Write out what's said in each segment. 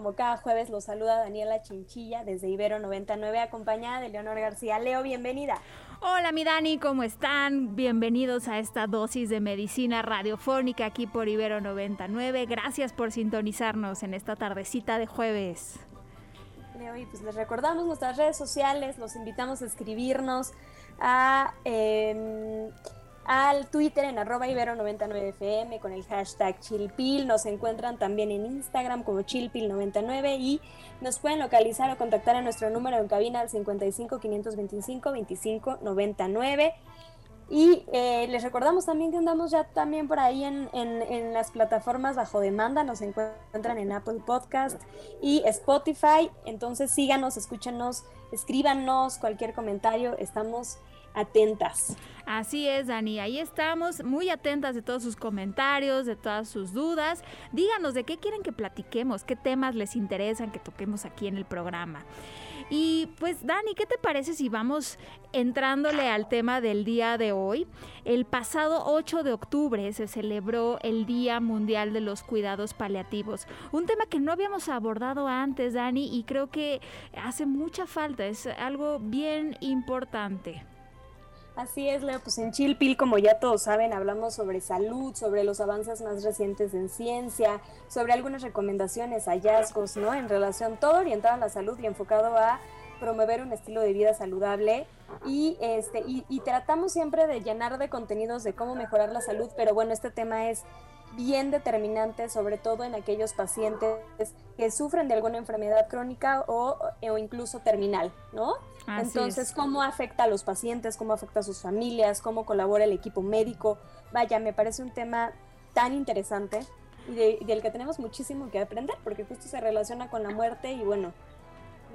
Como cada jueves los saluda Daniela Chinchilla desde Ibero 99 acompañada de Leonor García. Leo, bienvenida. Hola mi Dani, ¿cómo están? Bienvenidos a esta dosis de medicina radiofónica aquí por Ibero 99. Gracias por sintonizarnos en esta tardecita de jueves. Leo, y pues les recordamos nuestras redes sociales, los invitamos a escribirnos a... Em, al Twitter en arroba ibero99fm con el hashtag chilpil. Nos encuentran también en Instagram como chilpil99 y nos pueden localizar o contactar a nuestro número en cabina al 55 525 25 99. Y eh, les recordamos también que andamos ya también por ahí en, en, las plataformas bajo demanda, nos encuentran en Apple Podcast y Spotify. Entonces síganos, escúchenos, escríbanos cualquier comentario, estamos atentas. Así es, Dani, ahí estamos, muy atentas de todos sus comentarios, de todas sus dudas. Díganos de qué quieren que platiquemos, qué temas les interesan que toquemos aquí en el programa. Y pues Dani, ¿qué te parece si vamos entrándole al tema del día de hoy? El pasado 8 de octubre se celebró el Día Mundial de los Cuidados Paliativos, un tema que no habíamos abordado antes, Dani, y creo que hace mucha falta, es algo bien importante. Así es, Leo. Pues en Chilpil, como ya todos saben, hablamos sobre salud, sobre los avances más recientes en ciencia, sobre algunas recomendaciones, hallazgos, ¿no? En relación, todo orientado a la salud y enfocado a promover un estilo de vida saludable y este y, y, tratamos siempre de llenar de contenidos de cómo mejorar la salud, pero bueno, este tema es bien determinante, sobre todo en aquellos pacientes que sufren de alguna enfermedad crónica o, o incluso terminal, ¿no? Entonces, ¿cómo afecta a los pacientes? ¿Cómo afecta a sus familias? ¿Cómo colabora el equipo médico? Vaya, me parece un tema tan interesante y, del que tenemos muchísimo que aprender, porque justo se relaciona con la muerte y bueno,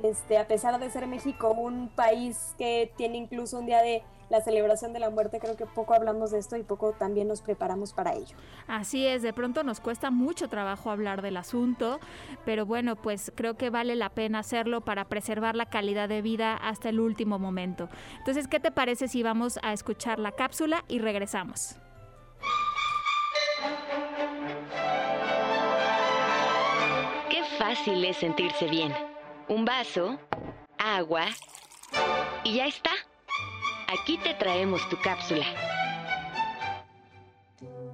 este, a pesar de ser México un país que tiene incluso un día de la celebración de la muerte, creo que poco hablamos de esto y poco también nos preparamos para ello. Así es, de pronto nos cuesta mucho trabajo hablar del asunto, pero bueno, pues creo que vale la pena hacerlo para preservar la calidad de vida hasta el último momento. Entonces, ¿qué te parece si vamos a escuchar la cápsula y regresamos? Qué fácil es sentirse bien. Un vaso, agua y ya está. Aquí te traemos tu cápsula.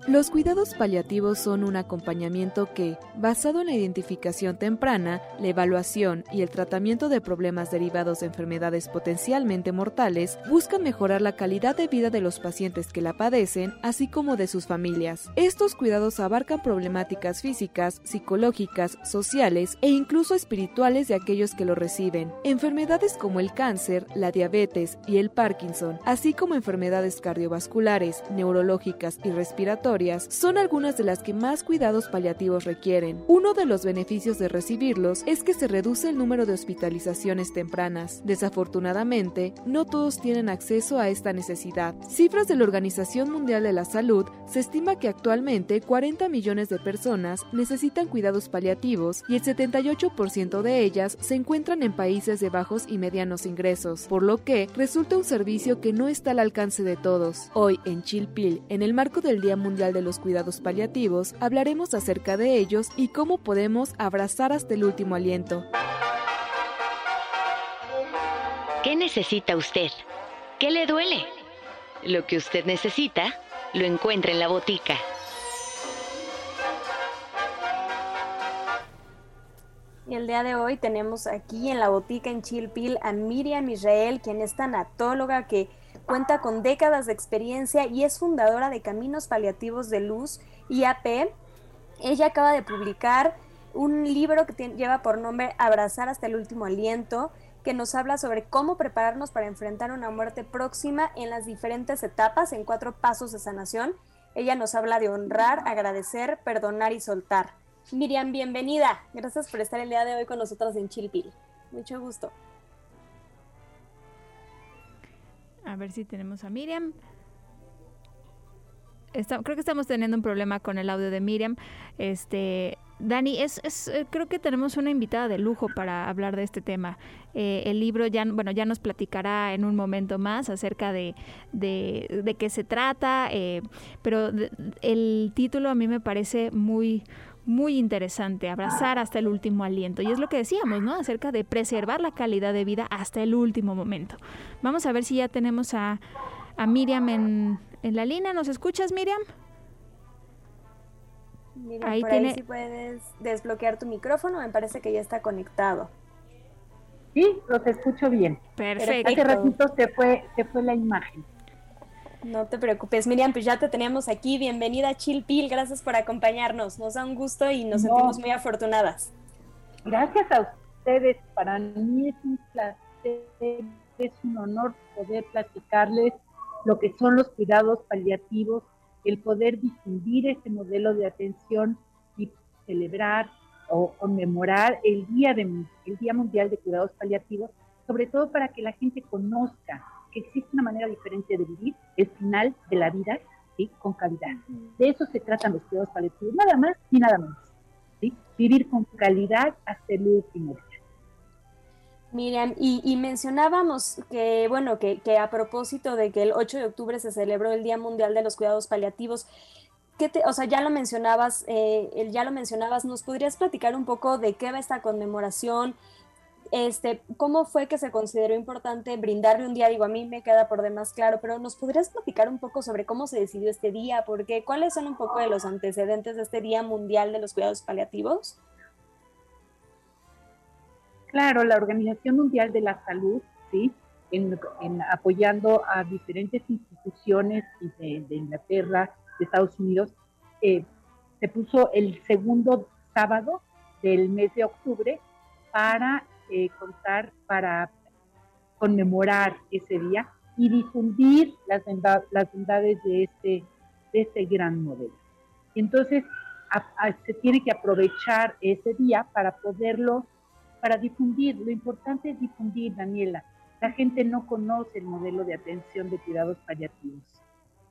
Los cuidados paliativos son un acompañamiento que, basado en la identificación temprana, la evaluación y el tratamiento de problemas derivados de enfermedades potencialmente mortales, buscan mejorar la calidad de vida de los pacientes que la padecen, así como de sus familias. Estos cuidados abarcan problemáticas físicas, psicológicas, sociales e incluso espirituales de aquellos que lo reciben. Enfermedades como el cáncer, la diabetes y el Parkinson, así como enfermedades cardiovasculares, neurológicas y respiratorias, son algunas de las que más cuidados paliativos requieren. Uno de los beneficios de recibirlos es que se reduce el número de hospitalizaciones tempranas. Desafortunadamente, no todos tienen acceso a esta necesidad. Cifras de la Organización Mundial de la Salud se estima que actualmente 40 millones de personas necesitan cuidados paliativos y el 78% de ellas se encuentran en países de bajos y medianos ingresos, por lo que resulta un servicio que no está al alcance de todos. Hoy en Chilpil, en el marco del Día Mundial de los Cuidados Paliativos, hablaremos acerca de ellos y cómo podemos abrazar hasta el último aliento. ¿Qué necesita usted? ¿Qué le duele? Lo que usted necesita lo encuentra en la botica. Y el día de hoy tenemos aquí en la botica en Chilpil a Miriam Israel, quien es tanatóloga que cuenta con décadas de experiencia y es fundadora de Caminos Paliativos de Luz, IAP. Ella acaba de publicar un libro que lleva por nombre Abrazar hasta el último aliento, que nos habla sobre cómo prepararnos para enfrentar una muerte próxima en las diferentes etapas, en cuatro pasos de sanación. Ella nos habla de honrar, agradecer, perdonar y soltar. Miriam, bienvenida. Gracias por estar el día de hoy con nosotros en Chilpil. Mucho gusto. A ver si tenemos a Miriam. creo que estamos teniendo un problema con el audio de Miriam. Este, Dani, es, eh, creo que tenemos una invitada de lujo para hablar de este tema. Eh, el libro ya, bueno, ya nos platicará en un momento más acerca de, de, qué se trata, eh, pero el título a mí me parece muy, muy interesante, abrazar hasta el último aliento. Y es lo que decíamos, ¿no? Acerca de preservar la calidad de vida hasta el último momento. Vamos a ver si ya tenemos a, a Miriam en, en la línea. ¿Nos escuchas, Miriam? ahí, tiene... si puedes desbloquear tu micrófono, me parece que ya está conectado. Sí, los escucho bien. Perfecto. Hace ratito se fue, se fue la imagen. No te preocupes, Miriam, pues ya te teníamos aquí. Bienvenida a Chilpil, gracias por acompañarnos. Nos da un gusto y nos sentimos muy afortunadas. Gracias a ustedes. Para mí es un placer, es un honor poder platicarles lo que son los cuidados paliativos el poder difundir este modelo de atención y celebrar o conmemorar el Día, de, el Día Mundial de Cuidados Paliativos, sobre todo para que la gente conozca que existe una manera diferente de vivir el final de la vida ¿sí? con calidad. De eso se tratan los cuidados paliativos, nada más y nada menos. ¿sí? Vivir con calidad hasta el último día. Miriam, y, mencionábamos que, bueno, que, que, a propósito de que el 8 de octubre se celebró el Día Mundial de los Cuidados Paliativos, ¿qué te, o sea, ya lo mencionabas, eh, ya lo mencionabas, ¿nos podrías platicar un poco de qué va esta conmemoración? Este, ¿Cómo fue que se consideró importante brindarle un día? Digo, a mí me queda por demás claro, pero ¿nos podrías platicar un poco sobre cómo se decidió este día? Porque, ¿Cuáles son un poco de los antecedentes de este Día Mundial de los Cuidados Paliativos? Claro, la Organización Mundial de la Salud, ¿sí? En, apoyando a diferentes instituciones de, Inglaterra, de Estados Unidos, eh, se puso el segundo sábado del mes de octubre para eh, contar, para conmemorar ese día y difundir las, las bondades de este, de este gran modelo. Entonces, se tiene que aprovechar ese día para poderlo para difundir. Lo importante es difundir, Daniela. La gente no conoce el modelo de atención de cuidados paliativos.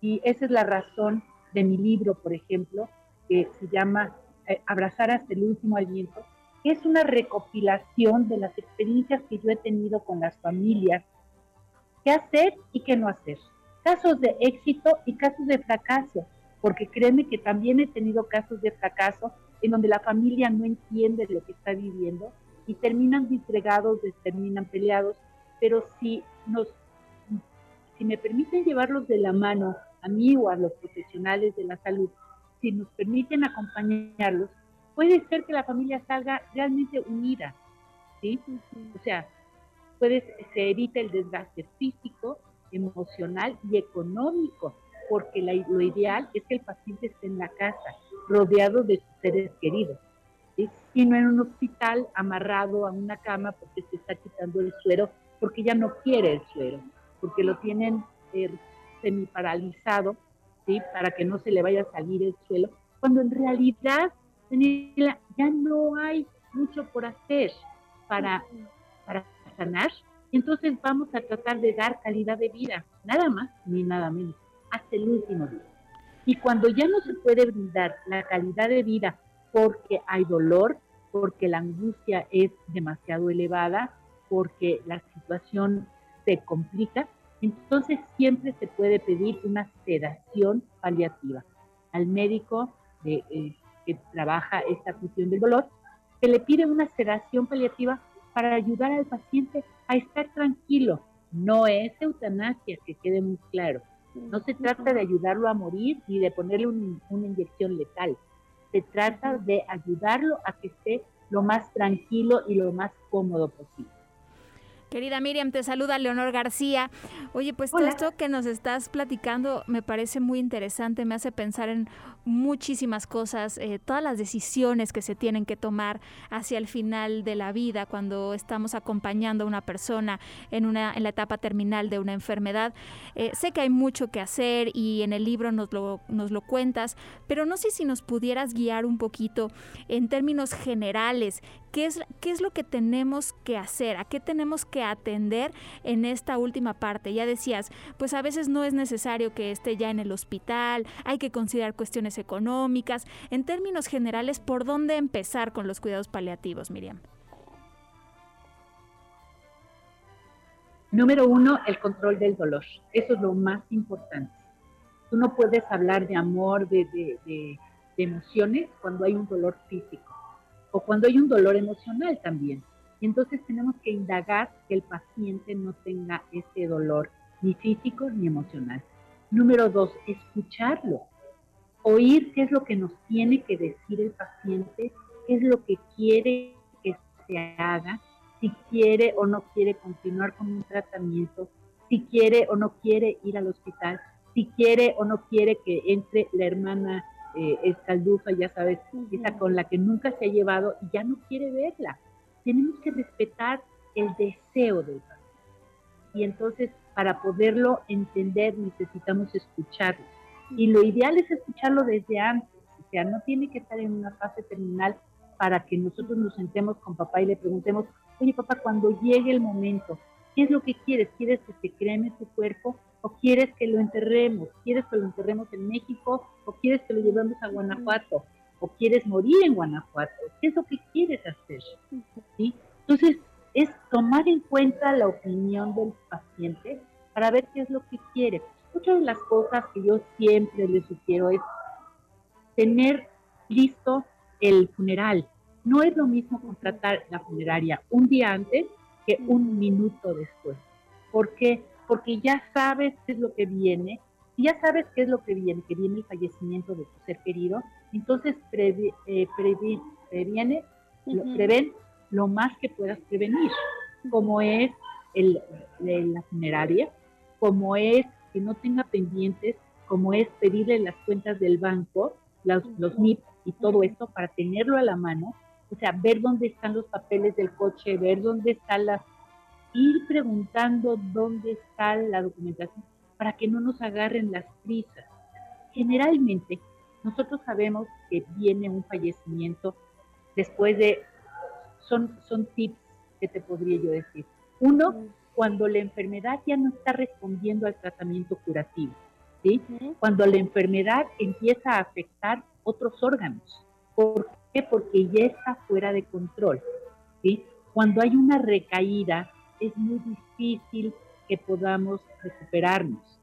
Y esa es la razón de mi libro, por ejemplo, que se llama eh, Abrazar hasta el último aliento, es una recopilación de las experiencias que yo he tenido con las familias, qué hacer y qué no hacer. Casos de éxito y casos de fracaso, porque créeme que también he tenido casos de fracaso en donde la familia no entiende lo que está viviendo y terminan disgregados, terminan peleados, pero si nos, si me permiten llevarlos de la mano a mí o a los profesionales de la salud, si nos permiten acompañarlos, puede ser que la familia salga realmente unida, ¿sí? O sea, puede, se evita el desgaste físico, emocional y económico, porque lo ideal es que el paciente esté en la casa, rodeado de sus seres queridos y no en un hospital amarrado a una cama porque se está quitando el suero, porque ya no quiere el suero, porque lo tienen eh, semi-paralizado, ¿sí? para que no se le vaya a salir el suelo, cuando en realidad ya no hay mucho por hacer para, para sanar. Entonces vamos a tratar de dar calidad de vida, nada más ni nada menos, hasta el último día. Y cuando ya no se puede brindar la calidad de vida porque hay dolor, porque la angustia es demasiado elevada, porque la situación se complica, entonces siempre se puede pedir una sedación paliativa al médico de, eh, que trabaja esta cuestión del dolor, se le pide una sedación paliativa para ayudar al paciente a estar tranquilo. No es eutanasia, que quede muy claro. No se trata de ayudarlo a morir ni de ponerle una inyección letal se trata de ayudarlo a que esté lo más tranquilo y lo más cómodo posible. Querida Miriam, te saluda Leonor García. Oye, pues todo esto que nos estás platicando me parece muy interesante, me hace pensar en muchísimas cosas, eh, todas las decisiones que se tienen que tomar hacia el final de la vida, cuando estamos acompañando a una persona en, una, en la etapa terminal de una enfermedad. Eh, sé que hay mucho que hacer y en el libro nos lo, nos lo cuentas, pero no sé si nos pudieras guiar un poquito en términos generales, ¿qué es, qué es lo que tenemos que hacer? ¿A qué tenemos que atender en esta última parte? Ya decías, pues a veces no es necesario que esté ya en el hospital, hay que considerar cuestiones económicas. En términos generales, ¿por dónde empezar con los cuidados paliativos, Miriam? Número uno, el control del dolor. Eso es lo más importante. Tú no puedes hablar de amor, de, emociones cuando hay un dolor físico o cuando hay un dolor emocional también. Y entonces tenemos que indagar que el paciente no tenga ese dolor ni físico ni emocional. Número dos, escucharlo. Oír qué es lo que nos tiene que decir el paciente, qué es lo que quiere que se haga si quiere o no quiere continuar con un tratamiento, si quiere o no quiere ir al hospital, si quiere o no quiere que entre la hermana eh, escaldufa, ya sabes, esa con la que nunca se ha llevado y ya no quiere verla. Tenemos que respetar el deseo del paciente. Y entonces, para poderlo entender, necesitamos escucharlo. Y lo ideal es escucharlo desde antes. O sea, no tiene que estar en una fase terminal para que nosotros nos sentemos con papá y le preguntemos, oye papá, cuando llegue el momento, ¿qué es lo que quieres? ¿Quieres que se creme tu cuerpo o quieres que lo enterremos? ¿Quieres que lo enterremos en México o quieres que lo llevemos a Guanajuato? ¿O quieres morir en Guanajuato? ¿Qué es lo que quieres hacer? ¿Sí? Entonces, es tomar en cuenta la opinión del paciente para ver qué es lo que quiere. Otra de las cosas que yo siempre le sugiero es tener listo el funeral, no es lo mismo contratar la funeraria un día antes que un minuto después. ¿Por qué? Porque ya sabes qué es lo que viene. Si ya sabes qué es lo que viene, que viene el fallecimiento de tu ser querido, entonces previ, eh, previene, lo, prevén lo más que puedas prevenir, como es el, la funeraria, como es que no tenga pendientes, como es pedirle las cuentas del banco, los, los NIP y todo esto para tenerlo a la mano o sea, ver dónde están los papeles del coche, ver dónde está la... ir preguntando dónde está la documentación para que no nos agarren las prisas. Generalmente, nosotros sabemos que viene un fallecimiento después de... Son, son tips que te podría yo decir. Uno, cuando la enfermedad ya no está respondiendo al tratamiento curativo. ¿sí? Cuando la enfermedad empieza a afectar otros órganos. ¿Por qué? Porque ya está fuera de control. ¿sí? Cuando hay una recaída, es muy difícil que podamos recuperarnos.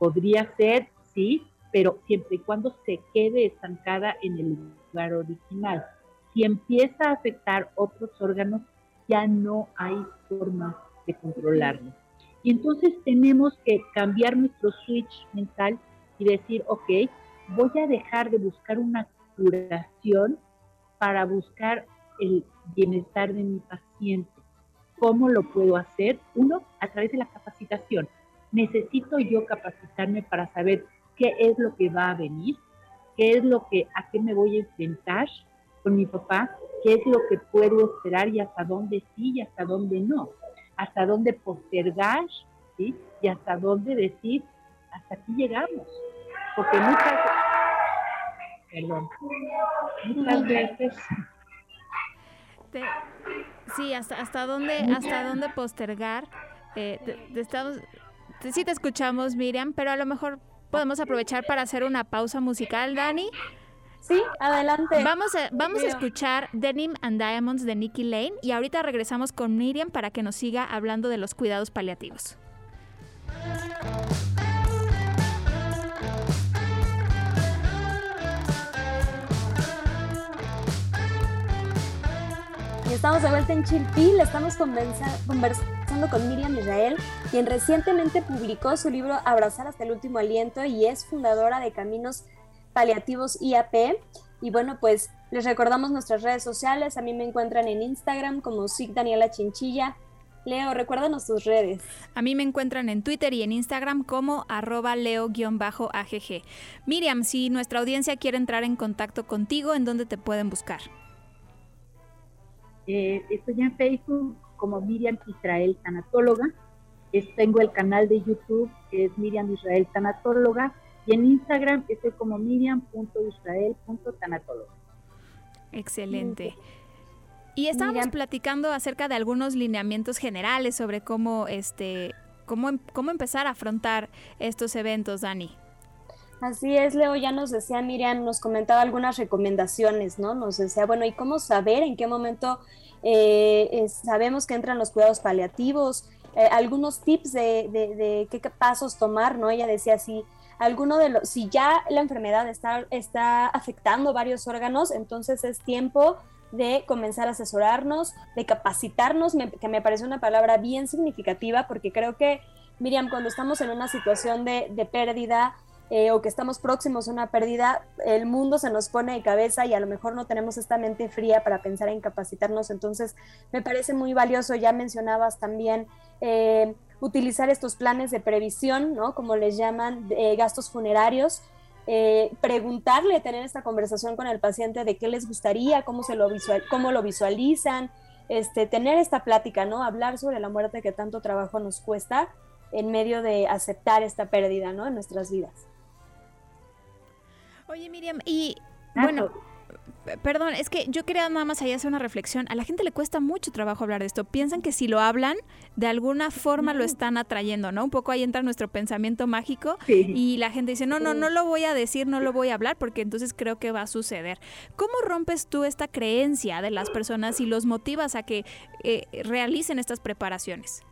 Podría ser, sí, pero siempre y cuando se quede estancada en el lugar original. Si empieza a afectar otros órganos, ya no hay forma de controlarlo. Y entonces tenemos que cambiar nuestro switch mental y decir, ok, voy a dejar de buscar una curación para buscar el bienestar de mi paciente. ¿Cómo lo puedo hacer? Uno, a través de la capacitación. Necesito yo capacitarme para saber qué es lo que va a venir, qué es lo que, a qué me voy a enfrentar con mi papá, qué es lo que puedo esperar y hasta dónde sí y hasta dónde no, hasta dónde postergar, ¿sí? Y hasta dónde decir, hasta aquí llegamos. Porque muchas Perdón. Muchas veces. Sí, hasta, hasta dónde, hasta dónde postergar. Eh, estamos, sí te escuchamos, Miriam, pero a lo mejor podemos aprovechar para hacer una pausa musical, Dani. Sí, adelante. Vamos a, vamos a escuchar Denim and Diamonds de Nicky Lane y ahorita regresamos con Miriam para que nos siga hablando de los cuidados paliativos. Estamos de vuelta en Chilpil, estamos conversando con Miriam Israel, quien recientemente publicó su libro Abrazar hasta el último aliento y es fundadora de Caminos Paliativos IAP. Y bueno, pues les recordamos nuestras redes sociales, a mí me encuentran en Instagram como SIC Daniela Chinchilla. Leo, recuérdanos tus redes. A mí me encuentran en Twitter y en Instagram como arroba leo-agg. Miriam, si nuestra audiencia quiere entrar en contacto contigo, ¿en dónde te pueden buscar? Eh, estoy en Facebook como Miriam Israel Tanatóloga. tengo el canal de YouTube que es Miriam Israel Tanatóloga. Y en Instagram estoy como miriam.israel.tanatóloga. Excelente. Y estábamos platicando acerca de algunos lineamientos generales sobre cómo, este, cómo, em, cómo empezar a afrontar estos eventos, Dani. Así es, Leo, ya nos decía Miriam, nos comentaba algunas recomendaciones, ¿no? Nos decía, bueno, ¿y cómo saber en qué momento eh, sabemos que entran los cuidados paliativos? Eh, algunos tips de, de, qué pasos tomar, ¿no? Ella decía, si alguno de los, si ya la enfermedad está, está afectando varios órganos, entonces es tiempo de comenzar a asesorarnos, de capacitarnos, que me parece una palabra bien significativa, porque creo que, Miriam, cuando estamos en una situación de, de pérdida, eh, o que estamos próximos a una pérdida, el mundo se nos pone de cabeza y a lo mejor no tenemos esta mente fría para pensar en capacitarnos. Entonces, me parece muy valioso, ya mencionabas también, eh, utilizar estos planes de previsión, ¿no? Como les llaman, de gastos funerarios. Eh, preguntarle, tener esta conversación con el paciente de qué les gustaría, cómo, se lo, cómo lo visualizan, este, tener esta plática, ¿no? Hablar sobre la muerte que tanto trabajo nos cuesta en medio de aceptar esta pérdida, ¿no? En nuestras vidas. Oye, Miriam, y bueno, perdón, es que yo quería nada más ahí hacer una reflexión. A la gente le cuesta mucho trabajo hablar de esto. Piensan que si lo hablan, de alguna forma lo están atrayendo, ¿no? Un poco ahí entra nuestro pensamiento mágico y la gente dice, no, no, no lo voy a decir, no lo voy a hablar porque entonces creo que va a suceder. ¿Cómo rompes tú esta creencia de las personas y los motivas a que eh, realicen estas preparaciones?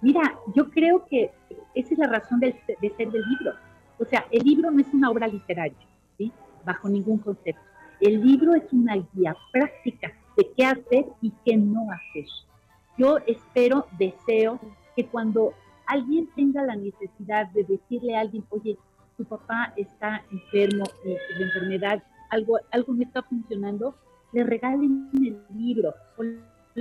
Mira, yo creo que esa es la razón de, ser del libro. O sea, el libro no es una obra literaria, ¿sí? Bajo ningún concepto. El libro es una guía práctica de qué hacer y qué no hacer. Yo espero, deseo que cuando alguien tenga la necesidad de decirle a alguien, oye, tu papá está enfermo de enfermedad, algo, algo no está funcionando, le regalen el libro le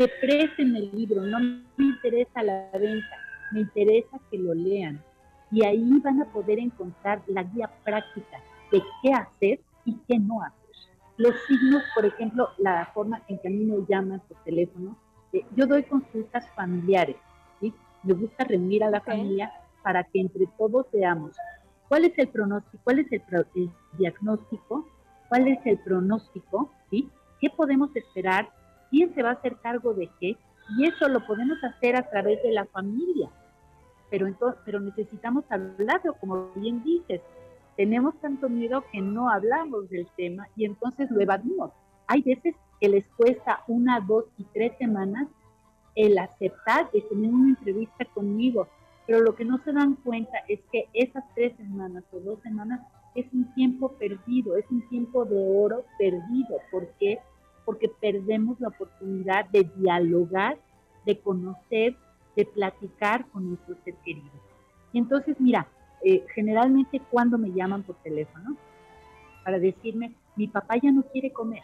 presten el libro, no me interesa la venta, me interesa que lo lean. Y ahí van a poder encontrar la guía práctica de qué hacer y qué no hacer. Los signos, por ejemplo, la forma en que a mí me llaman por teléfono, eh, yo doy consultas familiares, ¿sí? Me gusta reunir a la familia para que entre todos veamos cuál es el pronóstico, cuál es el, el diagnóstico, cuál es el pronóstico, ¿sí? ¿Qué podemos esperar quién se va a hacer cargo de qué, y eso lo podemos hacer a través de la familia. Pero, entonces, pero necesitamos hablarlo, como bien dices. Tenemos tanto miedo que no hablamos del tema y entonces lo evadimos. Hay veces que les cuesta una, dos y tres semanas el aceptar de tener una entrevista conmigo, pero lo que no se dan cuenta es que esas tres semanas o dos semanas es un tiempo perdido, es un tiempo de oro perdido. ¿Por qué? Porque perdemos la oportunidad de dialogar, de conocer, de platicar con nuestro ser querido. Y entonces, mira, eh, generalmente cuando me llaman por teléfono para decirme, mi papá ya no quiere comer,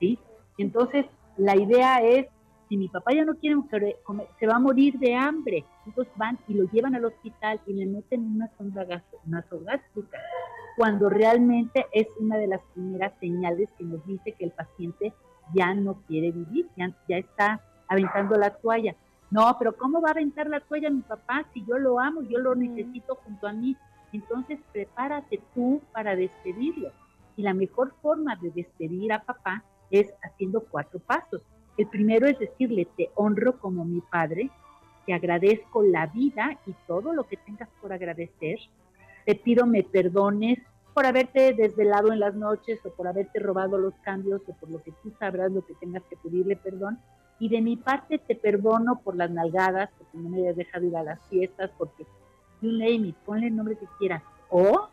¿sí? entonces la idea es, si mi papá ya no quiere comer, se va a morir de hambre. Entonces van y lo llevan al hospital y le meten una sonda nasogástrica cuando realmente es una de las primeras señales que nos dice que el paciente ya no quiere vivir, ya, ya está aventando la toalla. No, pero ¿cómo va a aventar la toalla mi papá si yo lo amo, yo lo necesito junto a mí? Entonces prepárate tú para despedirlo. Y la mejor forma de despedir a papá es haciendo cuatro pasos. El primero es decirle, te honro como mi padre, te agradezco la vida y todo lo que tengas por agradecer, te pido me perdones por haberte desvelado en las noches o por haberte robado los cambios o por lo que tú sabrás lo que tengas que pedirle perdón. Y de mi parte te perdono por las nalgadas, porque no me hayas dejado ir a las fiestas, porque you name it, ponle el nombre que quieras. O,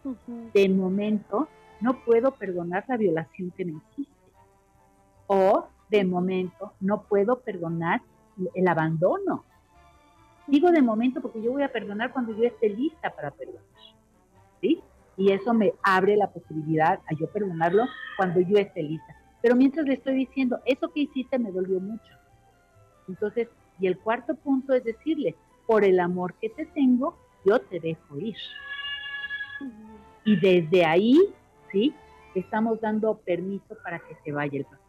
de momento, no puedo perdonar la violación que me hiciste. O, de momento, no puedo perdonar el abandono. Digo de momento porque yo voy a perdonar cuando yo esté lista para perdonar. Y eso me abre la posibilidad a yo perdonarlo cuando yo esté lista. Pero mientras le estoy diciendo, eso que hiciste me dolió mucho. Entonces, y el cuarto punto es decirle, por el amor que te tengo, yo te dejo ir. Y desde ahí, ¿sí? Estamos dando permiso para que se vaya el paciente.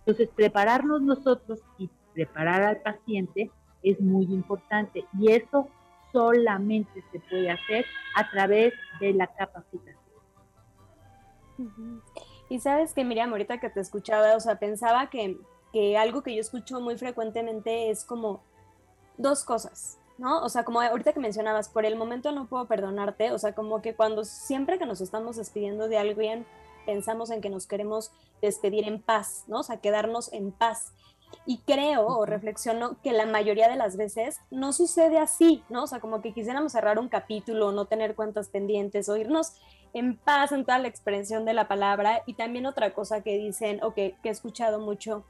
Entonces, prepararnos nosotros y preparar al paciente es muy importante. Y eso solamente se puede hacer a través de la capacitación. Y sabes que, Miriam, ahorita que te escuchaba, o sea, pensaba que, que algo que yo escucho muy frecuentemente es como dos cosas, ¿no? O sea, como ahorita que mencionabas, por el momento no puedo perdonarte, o sea, como que cuando siempre que nos estamos despidiendo de alguien, pensamos en que nos queremos despedir en paz, ¿no? O sea, quedarnos en paz. Y creo o reflexiono que la mayoría de las veces no sucede así, ¿no? O sea, como que quisiéramos cerrar un capítulo, no tener cuentas pendientes o irnos en paz en toda la expresión de la palabra. Y también otra cosa que dicen o que, que he escuchado mucho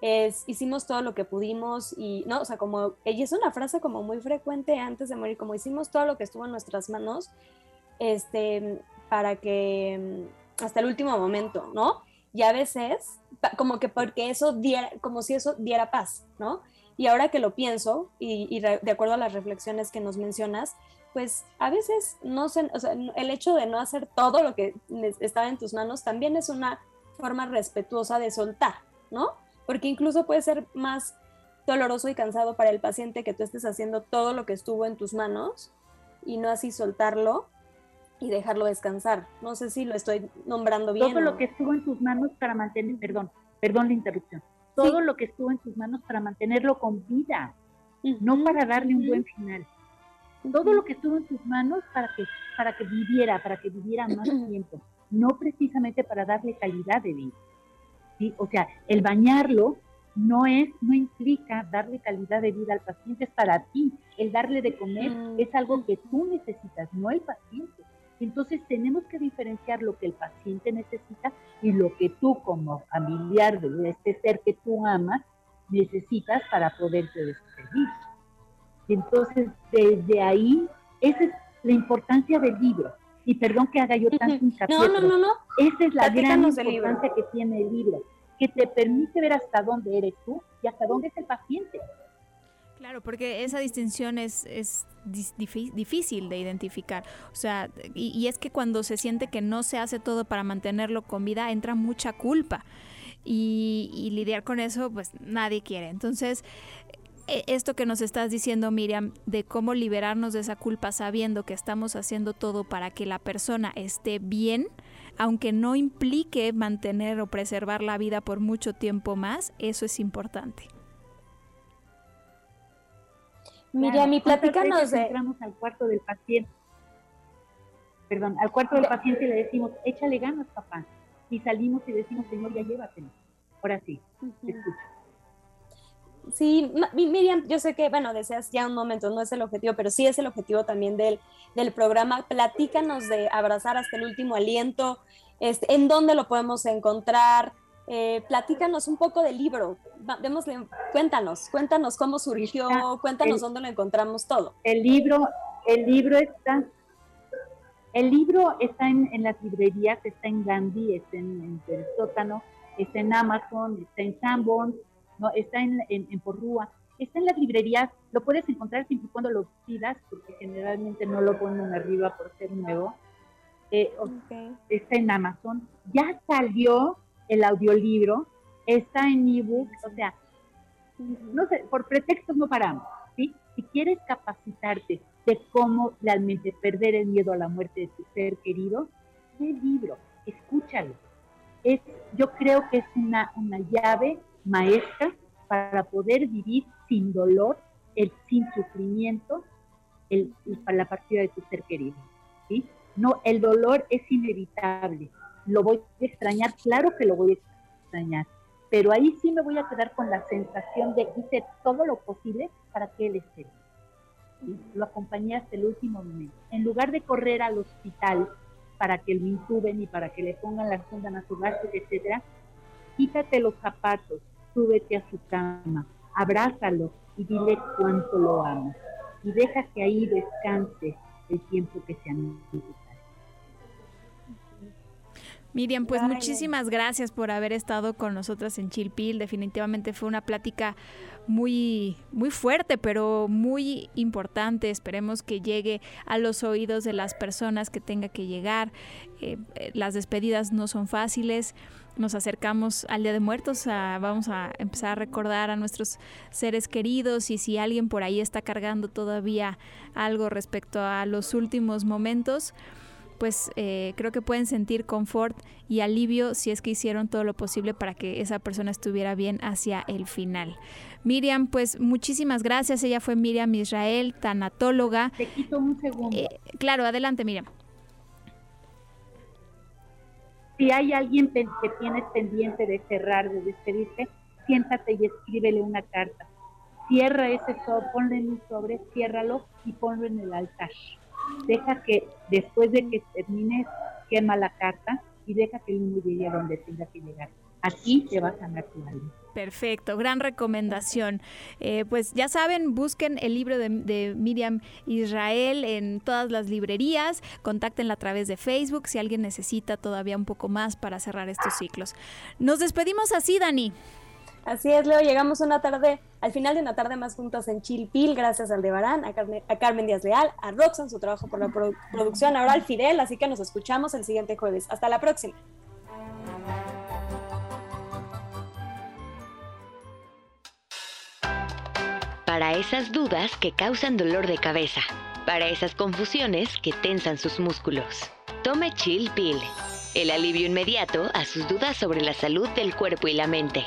es hicimos todo lo que pudimos y no, o sea, como ella es una frase como muy frecuente antes de morir, como hicimos todo lo que estuvo en nuestras manos, este, para que mm, hasta el último momento, ¿no? Y a veces, como que porque eso diera, como si eso diera paz, ¿no? Y ahora que lo pienso, y, de acuerdo a las reflexiones que nos mencionas, pues a veces no sé, o sea, el hecho de no hacer todo lo que estaba en tus manos también es una forma respetuosa de soltar, ¿no? porque incluso puede ser más doloroso y cansado para el paciente que tú estés haciendo todo lo que estuvo en tus manos y no así soltarlo y dejarlo descansar. No sé si lo estoy nombrando bien. Todo lo que estuvo en tus manos para mantener, perdón, perdón la interrupción. Todo lo que estuvo en tus manos para mantenerlo con vida, no para darle un buen final. Todo lo que estuvo en tus manos para que, para que viviera, para que viviera más tiempo, no precisamente para darle calidad de vida. O sea, el bañarlo no es, no implica darle calidad de vida al paciente, es para ti. El darle de comer mm. es algo que tú necesitas, no el paciente. Entonces tenemos que diferenciar lo que el paciente necesita y lo que tú como familiar de este ser que tú amas necesitas para poderte despedir. Entonces, desde ahí, esa es la importancia del libro. Y perdón que haga yo tanto hincapié. No, no, no, no. Esa es la gran importancia que tiene el libro, que te permite ver hasta dónde eres tú y hasta dónde es el paciente. Claro, porque esa distinción es, es difícil de identificar. O sea, y, es que cuando se siente que no se hace todo para mantenerlo con vida, entra mucha culpa. Y, y lidiar con eso, pues nadie quiere. Entonces, e, esto que nos estás diciendo, Miriam, de cómo liberarnos de esa culpa sabiendo que estamos haciendo todo para que la persona esté bien, aunque no implique mantener o preservar la vida por mucho tiempo más, eso es importante. Miriam, y platícanos de... Entramos al cuarto del paciente, perdón, al cuarto del paciente le decimos, échale ganas, papá. Y salimos y decimos, señor, ya llévatelo. Ahora sí, te escucho. Sí, Miriam, yo sé que, bueno, deseas ya un momento, no es el objetivo, pero sí es el objetivo también del, del programa. Platícanos de Abrazar hasta el último aliento, este, en dónde lo podemos encontrar. Eh, platícanos un poco del libro. Démosle, cuéntanos, cuéntanos cómo surgió, ah, cuéntanos dónde lo encontramos todo. El libro, el libro está, el libro está en, en las librerías, está en Gandhi, está en, en, el sótano, está en Amazon, está en Sanborn, ¿no? está en, en, Porrúa, está en las librerías, lo puedes encontrar siempre y cuando lo pidas, porque generalmente no lo ponen arriba por ser nuevo. Eh, está en Amazon, ya salió el audiolibro, está en ebook, o sea, no sé, por pretextos no paramos, ¿sí? Si quieres capacitarte de cómo realmente perder el miedo a la muerte de tu ser querido, el libro, escúchalo. Es, yo creo que es una, una llave maestra para poder vivir sin dolor, el, sin sufrimiento, el, la partida de tu ser querido. ¿sí? No, el dolor es inevitable. Lo voy a extrañar, claro que lo voy a extrañar, pero ahí sí me voy a quedar con la sensación de hice todo lo posible para que él esté. Lo acompañé hasta el último momento. En lugar de correr al hospital para que lo intuben y para que le pongan la sonda nasogástrica, etcétera, quítate los zapatos, súbete a su cama, abrázalo y dile cuánto lo amas. Y deja que ahí descanse el tiempo que sea necesario. Miriam, pues muchísimas gracias por haber estado con nosotras en Chilpil. Definitivamente fue una plática muy, muy fuerte, pero muy importante. Esperemos que llegue a los oídos de las personas que tenga que llegar. Eh, eh, las despedidas no son fáciles nos acercamos al Día de Muertos, vamos a empezar a recordar a nuestros seres queridos y si alguien por ahí está cargando todavía algo respecto a los últimos momentos, pues eh, creo que pueden sentir confort y alivio si es que hicieron todo lo posible para que esa persona estuviera bien hacia el final. Miriam, pues muchísimas gracias. Ella fue Miriam Israel, tanatóloga. Te quito un segundo. Eh, claro, adelante, Miriam. Si hay alguien que tienes pendiente de cerrar, de despedirte, siéntate y escríbele una carta. Cierra ese sobre, ponlo en un sobre, ciérralo y ponlo en el altar. Deja que después de que termines, quema la carta y deja que el humo llegue a donde tenga que llegar. Aquí te va a sanar tu alma. Perfecto, gran recomendación. Eh, pues ya saben, busquen el libro de, Miriam Israel en todas las librerías, contáctenla a través de Facebook si alguien necesita todavía un poco más para cerrar estos ciclos. Nos despedimos así, Dani. Así es, Leo, llegamos una tarde, al final de una tarde más juntos en Chilpil, gracias al Debarán, a, a Carmen Díaz Leal, a Roxanne, su trabajo por la producción, ahora al Fidel, así que nos escuchamos el siguiente jueves. Hasta la próxima. Para esas dudas que causan dolor de cabeza, para esas confusiones que tensan sus músculos. Tome Chill Pill, el alivio inmediato a sus dudas sobre la salud del cuerpo y la mente.